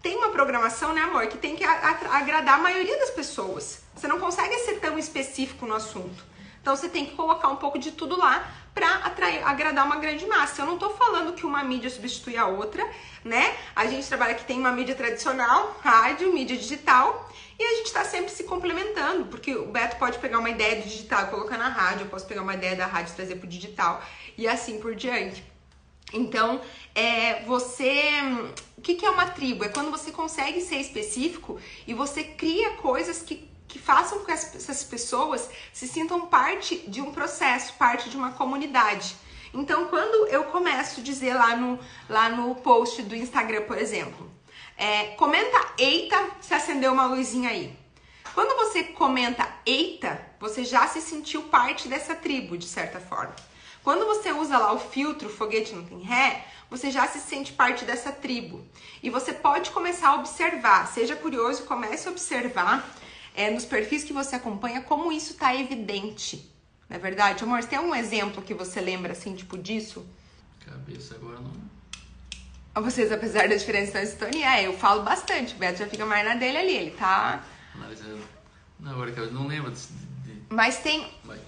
tem uma programação, né, amor, que tem que agradar a maioria das pessoas. Você não consegue ser tão específico no assunto. Então você tem que colocar um pouco de tudo lá para agradar uma grande massa. Eu não tô falando que uma mídia substitui a outra, né? A gente trabalha que tem uma mídia tradicional, rádio, mídia digital, e a gente tá sempre se complementando, porque o Beto pode pegar uma ideia do digital e colocar na rádio, eu posso pegar uma ideia da rádio e trazer pro digital, e assim por diante. Então, é, você. O que, que é uma tribo? É quando você consegue ser específico e você cria coisas que que façam com que essas pessoas se sintam parte de um processo, parte de uma comunidade. Então, quando eu começo a dizer lá no, lá no post do Instagram, por exemplo, é, comenta eita se acendeu uma luzinha aí. Quando você comenta eita, você já se sentiu parte dessa tribo, de certa forma. Quando você usa lá o filtro foguete não tem ré, você já se sente parte dessa tribo. E você pode começar a observar, seja curioso, comece a observar é, nos perfis que você acompanha, como isso está evidente. Não é verdade? Amor, você tem um exemplo que você lembra, assim, tipo disso?
Cabeça agora não.
Vocês, apesar da diferença da sintonia, é, eu falo bastante. O Beto já fica mais na dele ali, ele tá.
Analisando. Não, agora que eu não lembro de.
Mas tem. Vai.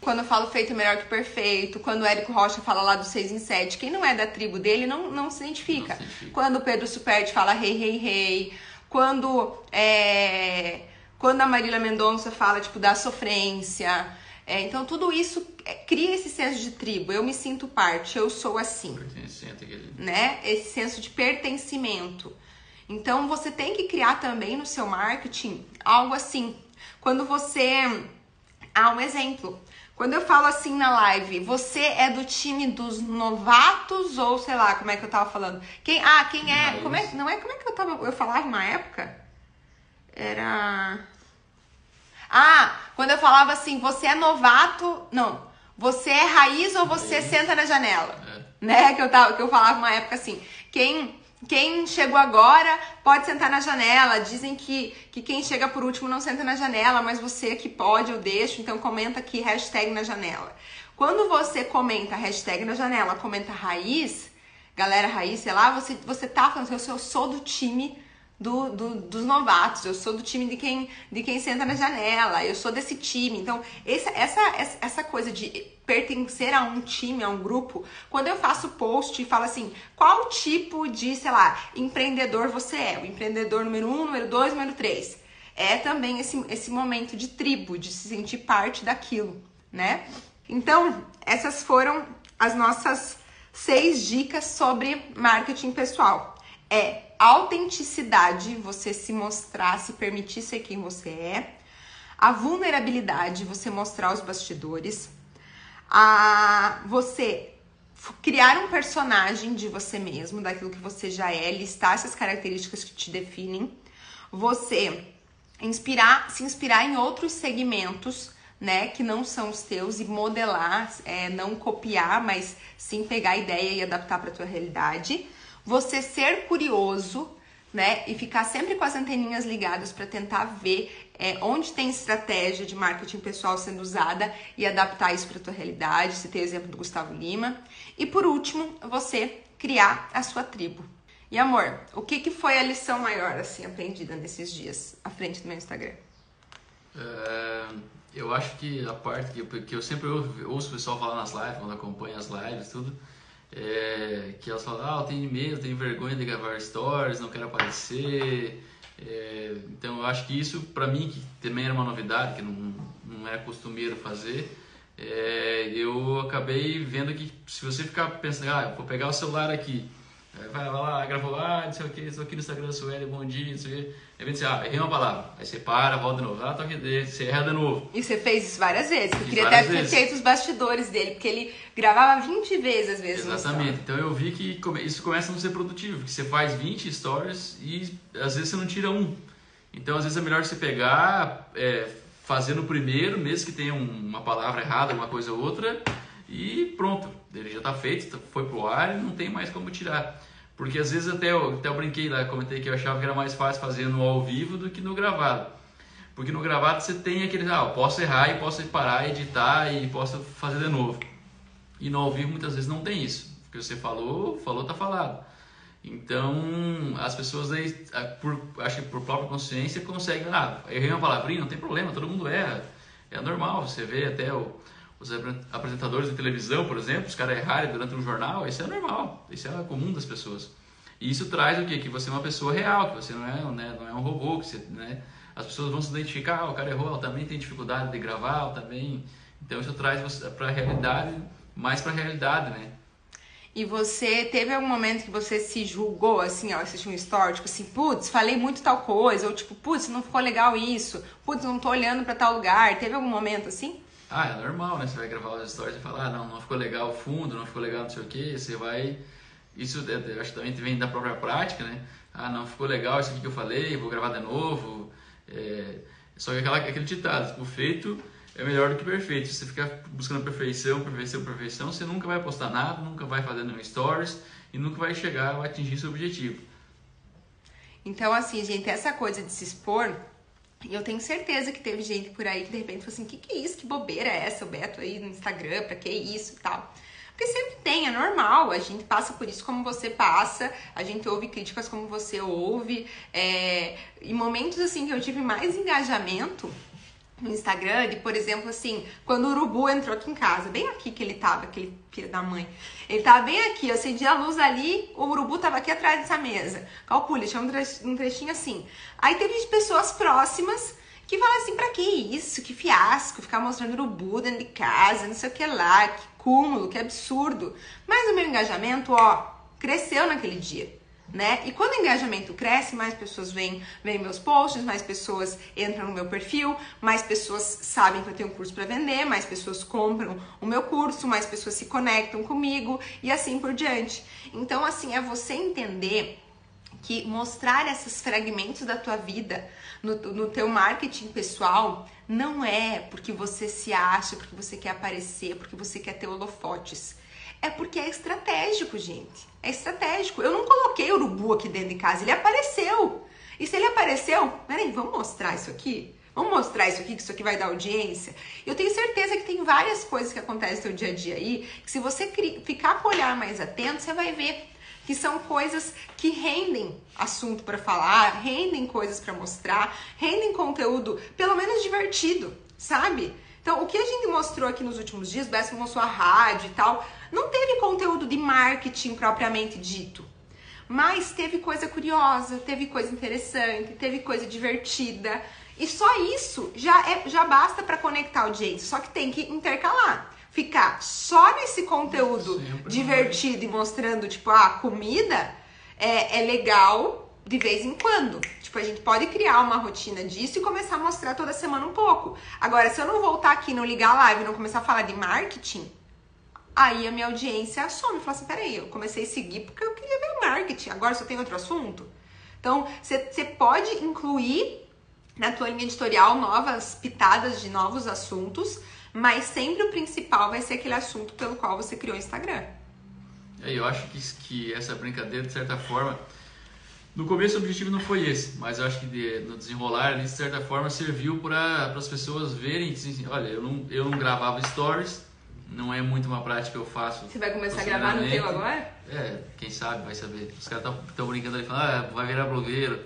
Quando eu falo feito melhor que perfeito, quando o Érico Rocha fala lá do 6 em 7, quem não é da tribo dele não, não se identifica. Não se identifica. Quando o Pedro Superti fala rei, rei, rei quando é, quando a Marília Mendonça fala tipo da sofrência. É, então tudo isso é, cria esse senso de tribo. Eu me sinto parte, eu sou assim, né? Esse senso de pertencimento. Então você tem que criar também no seu marketing algo assim. Quando você. Ah, um exemplo. Quando eu falo assim na live, você é do time dos novatos ou sei lá, como é que eu tava falando? Quem, ah, quem é? Como é, não é como é que eu tava, eu falava uma época? Era Ah, quando eu falava assim, você é novato, não, você é raiz ou você senta na janela? É. Né? Que eu tava, que eu falava uma época assim, quem quem chegou agora pode sentar na janela. Dizem que, que quem chega por último não senta na janela, mas você que pode, eu deixo. Então comenta aqui hashtag na janela. Quando você comenta hashtag na janela, comenta raiz, galera raiz, sei lá, você, você tá falando assim, eu sou do time do, do, dos novatos, eu sou do time de quem, de quem senta na janela, eu sou desse time. Então, essa, essa, essa coisa de pertencer a um time, a um grupo, quando eu faço post e falo assim, qual tipo de, sei lá, empreendedor você é? O empreendedor número um, número dois, número três. É também esse, esse momento de tribo, de se sentir parte daquilo, né? Então, essas foram as nossas seis dicas sobre marketing pessoal. É autenticidade, você se mostrar, se permitir ser quem você é. A vulnerabilidade, você mostrar os bastidores. A você criar um personagem de você mesmo, daquilo que você já é, listar essas características que te definem. Você inspirar, se inspirar em outros segmentos, né, que não são os teus e modelar, é, não copiar, mas sim pegar a ideia e adaptar para tua realidade você ser curioso, né? E ficar sempre com as anteninhas ligadas para tentar ver é, onde tem estratégia de marketing pessoal sendo usada e adaptar isso para tua realidade. Tem o exemplo do Gustavo Lima. E por último, você criar a sua tribo. E amor, o que, que foi a lição maior assim aprendida nesses dias à frente do meu Instagram?
É, eu acho que a parte que eu, que eu sempre ouço o pessoal falar nas lives, quando acompanha as lives, tudo é, que elas falam, ah, eu tenho medo, tenho vergonha de gravar stories, não quero aparecer. É, então eu acho que isso para mim, que também era uma novidade, que não, não é costumeiro fazer, é, eu acabei vendo que se você ficar pensando, ah, vou pegar o celular aqui, vai lá, gravou, ah, não sei o que, estou aqui no Instagram, sou ele, bom dia, não sei o que. Aí vem dizer, ah, errei uma palavra. Aí você para, volta de novo, ah, toque dele, você erra de novo.
E você fez isso várias vezes. Eu queria até ter feito os bastidores dele, porque ele gravava 20 vezes às vezes.
Exatamente. Então eu vi que isso começa a não ser produtivo, que você faz 20 stories e às vezes você não tira um. Então às vezes é melhor você pegar, é, fazer no primeiro, mesmo que tenha uma palavra errada, uma coisa ou outra, e pronto. Ele já está feito, foi pro ar e não tem mais como tirar. Porque às vezes até eu, até eu brinquei lá, comentei que eu achava que era mais fácil fazer no ao vivo do que no gravado. Porque no gravado você tem aquele, ah, eu posso errar e posso parar, editar e posso fazer de novo. E no ao vivo muitas vezes não tem isso. Porque você falou, falou, tá falado. Então, as pessoas aí, por, acho que por própria consciência, conseguem, ah, errei uma palavrinha, não tem problema, todo mundo erra. É normal, você vê até o, os apresentadores de televisão, por exemplo, os caras errarem durante um jornal, isso é normal, isso é comum das pessoas. E isso traz o quê? Que você é uma pessoa real, que você não é, né, não é um robô, que você, né, as pessoas vão se identificar, ah, o cara errou, ela também tem dificuldade de gravar, ela também... Então isso traz para a realidade, mais para a realidade, né?
E você teve algum momento que você se julgou, assim, ó, assistiu um story, tipo assim, putz, falei muito tal coisa, ou tipo, putz, não ficou legal isso, putz, não tô olhando para tal lugar. Teve algum momento assim?
Ah, é normal, né? Você vai gravar as stories e falar, ah, não, não ficou legal o fundo, não ficou legal não sei o que, você vai... Isso eu acho que também vem da própria prática, né? Ah, não ficou legal isso aqui que eu falei, vou gravar de novo. É... Só que aquela, aquele ditado, o feito é melhor do que perfeito. Se você ficar buscando perfeição, perfeição, perfeição, você nunca vai postar nada, nunca vai fazer nenhum stories e nunca vai chegar a atingir seu objetivo.
Então, assim, gente, essa coisa de se expor e eu tenho certeza que teve gente por aí que de repente falou assim: que que é isso? Que bobeira é essa? O Beto aí no Instagram, pra que isso e tal. Porque sempre tem, é normal, a gente passa por isso como você passa, a gente ouve críticas como você ouve. É... Em momentos assim que eu tive mais engajamento, no Instagram, de, por exemplo, assim, quando o urubu entrou aqui em casa, bem aqui que ele tava, aquele filho da mãe. Ele tava bem aqui, eu acendi a luz ali, o urubu tava aqui atrás dessa mesa. Calcule, tinha um trechinho assim. Aí teve pessoas próximas que falaram assim, pra que isso? Que fiasco, ficar mostrando urubu dentro de casa, não sei o que lá, que cúmulo, que absurdo. Mas o meu engajamento, ó, cresceu naquele dia. Né? E quando o engajamento cresce, mais pessoas veem, veem meus posts, mais pessoas entram no meu perfil, mais pessoas sabem que eu tenho um curso para vender, mais pessoas compram o meu curso, mais pessoas se conectam comigo e assim por diante. Então, assim, é você entender que mostrar esses fragmentos da tua vida no, no teu marketing pessoal não é porque você se acha, porque você quer aparecer, porque você quer ter holofotes. É porque é estratégico, gente. É estratégico. Eu não coloquei urubu aqui dentro de casa, ele apareceu. E se ele apareceu, peraí, vamos mostrar isso aqui? Vamos mostrar isso aqui, que isso aqui vai dar audiência? Eu tenho certeza que tem várias coisas que acontecem no seu dia a dia aí, que se você ficar com o olhar mais atento, você vai ver que são coisas que rendem assunto para falar, rendem coisas para mostrar, rendem conteúdo, pelo menos divertido, sabe? Então, o que a gente mostrou aqui nos últimos dias, o Besso mostrou a rádio e tal, não teve conteúdo de marketing propriamente dito. Mas teve coisa curiosa, teve coisa interessante, teve coisa divertida. E só isso já, é, já basta para conectar a audiência. Só que tem que intercalar ficar só nesse conteúdo Sempre divertido e mostrando, tipo, a comida, é, é legal de vez em quando. Tipo, a gente pode criar uma rotina disso e começar a mostrar toda semana um pouco. Agora, se eu não voltar aqui, não ligar a live, não começar a falar de marketing, aí a minha audiência some. Fala assim, peraí, eu comecei a seguir porque eu queria ver marketing, agora só tem outro assunto. Então, você pode incluir na tua linha editorial novas pitadas de novos assuntos, mas sempre o principal vai ser aquele assunto pelo qual você criou o Instagram.
É, eu acho que, que essa brincadeira, de certa forma, no começo o objetivo não foi esse, mas eu acho que de, no desenrolar, de certa forma, serviu para as pessoas verem assim, olha, eu não, eu não gravava stories, não é muito uma prática que eu faço.
Você vai começar a gravar no teu agora?
É, quem sabe, vai saber. Os caras estão brincando ali, falando, ah, vai virar blogueiro.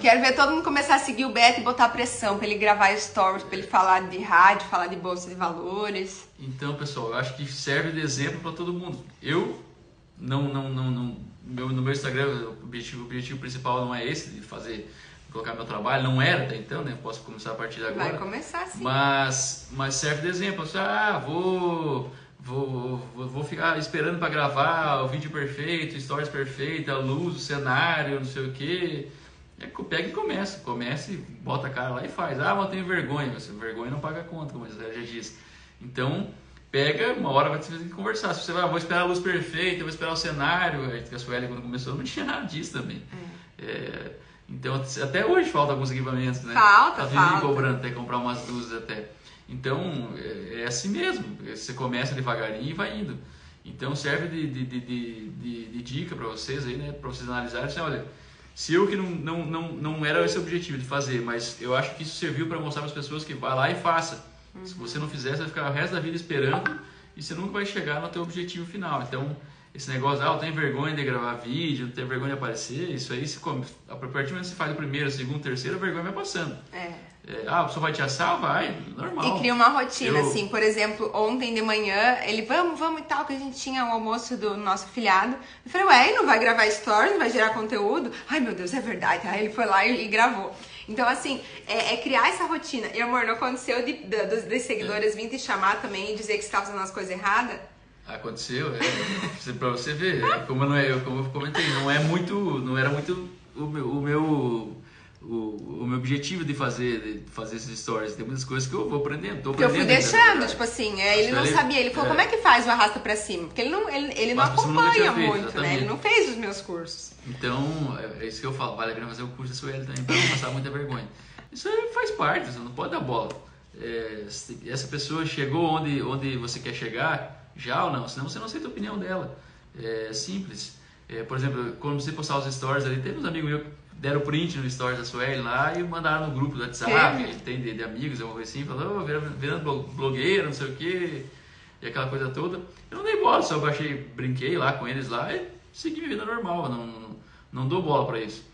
Quero ver todo mundo começar a seguir o Beto e botar pressão para ele gravar stories, para ele falar de rádio, falar de bolsa de valores.
Então, pessoal, eu acho que serve de exemplo para todo mundo. Eu não, não, não, não meu, no meu Instagram, o objetivo, o objetivo principal não é esse de fazer colocar meu trabalho, não era até então, né? Posso começar a partir de agora.
Vai começar sim.
Mas, mas serve de exemplo. Assim, ah, vou vou, vou, vou ficar esperando para gravar o vídeo perfeito, stories perfeita, a luz, o cenário, não sei o que. É, pega e começa, começa e bota a cara lá e faz. Ah, mas eu tenho vergonha. Você, vergonha não paga conta, como você já disse. Então, pega, uma hora vai ter que conversar. Se você vai, ah, vou esperar a luz perfeita, vou esperar o cenário. A Sueli, quando começou, não tinha nada disso também. É. É, então, até hoje falta alguns equipamentos, né?
Falta,
tá
falta.
cobrando, até comprar umas luzes até. Então, é, é, assim mesmo. Você começa devagarinho e vai indo. Então, serve de, de, de, de, de dica para vocês aí, né? Para vocês analisarem. Assim, olha, se eu que não, não, não, não era esse o objetivo de fazer, mas eu acho que isso serviu para mostrar para as pessoas que vai lá e faça. Uhum. Se você não fizer, você vai ficar o resto da vida esperando e você nunca vai chegar no teu objetivo final. Então, esse negócio, ah, eu tenho vergonha de gravar vídeo, tenho vergonha de aparecer, isso aí, se, a partir do momento que você faz o primeiro, o segundo, o terceiro, a vergonha vai passando.
É.
É, ah, a pessoa vai te assar? Vai, normal.
E cria uma rotina, eu... assim, por exemplo, ontem de manhã, ele, vamos, vamos e tal, que a gente tinha o almoço do nosso filhado. Eu falei, ué, não vai gravar stories, não vai gerar conteúdo? Ai, meu Deus, é verdade. Aí ele foi lá e, e gravou. Então, assim, é, é, criar essa rotina. E, amor, não aconteceu de, de, dos, dos seguidores é. vir te chamar também e dizer que você estava fazendo as coisas erradas?
Aconteceu, é. pra você ver, como, não é, como eu comentei, não é muito, não era muito o meu, o meu o, o meu objetivo de fazer, de fazer esses stories. Tem muitas coisas que eu vou aprendendo. Tô aprendendo
eu fui deixando, tipo assim, é, ele não ele, sabia. Ele falou, é, como é que faz o arrasta pra cima? Porque ele não, ele, ele não acompanha muito, né? Ele não fez os meus cursos.
Então, é, é isso que eu falo. Vale a pena fazer o curso da Sueli também pra não passar muita vergonha. Isso faz parte, você não pode dar bola. É, essa pessoa chegou onde, onde você quer chegar, já ou não, senão você não aceita a opinião dela. É simples. É, por exemplo, quando você postar os stories ali, teve uns amigos meus deram print no story da Sueli lá e mandaram no grupo do WhatsApp, ele tem de, de, amigos, alguma coisa assim, falou, oh, virando, blogueiro, não sei o quê, e aquela coisa toda. Eu não dei bola, só baixei, brinquei lá com eles lá e segui minha vida normal, não, não, não dou bola para isso.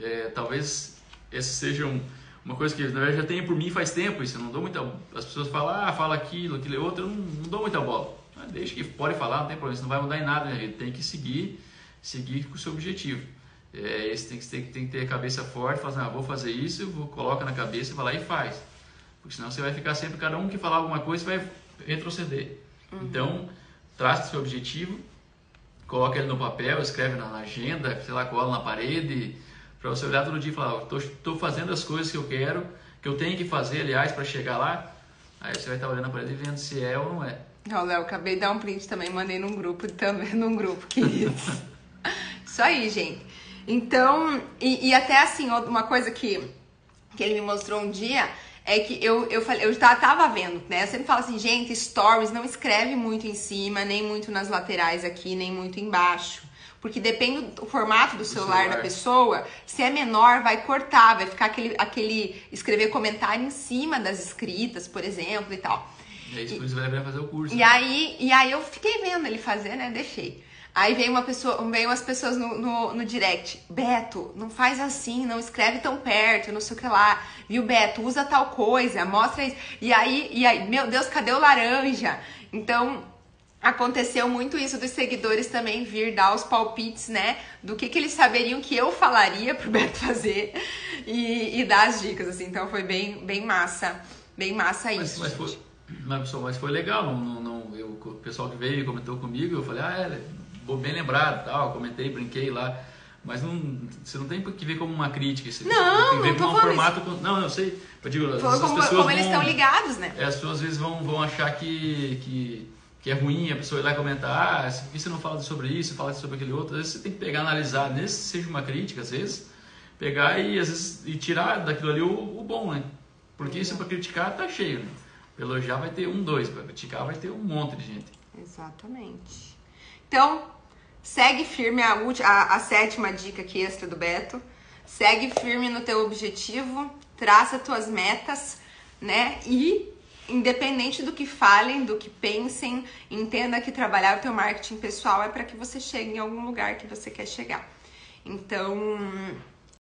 É, talvez essa seja um, uma coisa que na verdade já tenho por mim faz tempo isso, eu não dou muita... As pessoas falam, ah, fala aquilo, aquilo é outro, eu não, não dou muita bola. Deixa que pode falar, não tem problema, isso não vai mudar em nada, né? tem que seguir, seguir com o seu objetivo. É, esse tem que, ter, tem que ter a cabeça forte, falar assim, ah, vou fazer isso, vou, coloca na cabeça, vai lá e faz. Porque senão você vai ficar sempre, cada um que falar alguma coisa vai retroceder. Uhum. Então, trace seu objetivo, coloca ele no papel, escreve na agenda, sei lá, cola na parede, para você olhar todo dia e falar, estou fazendo as coisas que eu quero, que eu tenho que fazer, aliás, para chegar lá. Aí você vai estar olhando a parede e vendo se é ou não é.
Ó, Léo, acabei de dar um print também, mandei num grupo, também [laughs] num grupo, queridos. Isso aí, gente. Então, e, e, até assim, uma coisa que, que ele me mostrou um dia é que eu, eu falei, eu já tava vendo, né? Eu sempre falo assim, gente, stories não escreve muito em cima, nem muito nas laterais aqui, nem muito embaixo. Porque depende do formato do celular, celular, da pessoa, se é menor, vai cortar, vai ficar aquele, aquele escrever comentário em cima das escritas, por exemplo, e tal.
E vai fazer o curso.
E, né? aí, e aí eu fiquei vendo ele fazer, né? Deixei. Aí veio uma pessoa, veio umas pessoas no, no, no, direct. Beto, não faz assim, não escreve tão perto, não sei o que lá. Viu, Beto? Usa tal coisa, mostra isso. E aí, e aí, meu Deus, cadê o laranja? Então, aconteceu muito isso dos seguidores também vir dar os palpites, né? Do que, que eles saberiam que eu falaria pro Beto fazer e, e dar as dicas, assim. Então foi bem, bem massa, bem massa isso.
Mas, mas foi, mas, mas foi legal, não, não, eu, o pessoal que veio comentou comigo, eu falei, ah, é bem lembrado, tal, comentei, brinquei lá. Mas não, você não tem que ver como uma crítica. Você
não,
tem que ver como um formato. Isso. Não, eu sei. Eu digo,
as, como, pessoas como vão, eles estão ligados, né?
É, as pessoas às vezes vão, vão achar que, que, que é ruim a pessoa ir lá e comentar, ah, por que você não fala sobre isso, fala sobre aquele outro? Às vezes você tem que pegar, analisar, nesse seja uma crítica, às vezes, pegar e às vezes e tirar daquilo ali o, o bom, né? Porque isso para criticar tá cheio, né? Elogiar vai ter um, dois, para criticar vai ter um monte de gente.
Exatamente. Então, Segue firme a, a, a sétima dica aqui extra do Beto. Segue firme no teu objetivo, traça tuas metas, né? E independente do que falem, do que pensem, entenda que trabalhar o teu marketing pessoal é para que você chegue em algum lugar que você quer chegar. Então,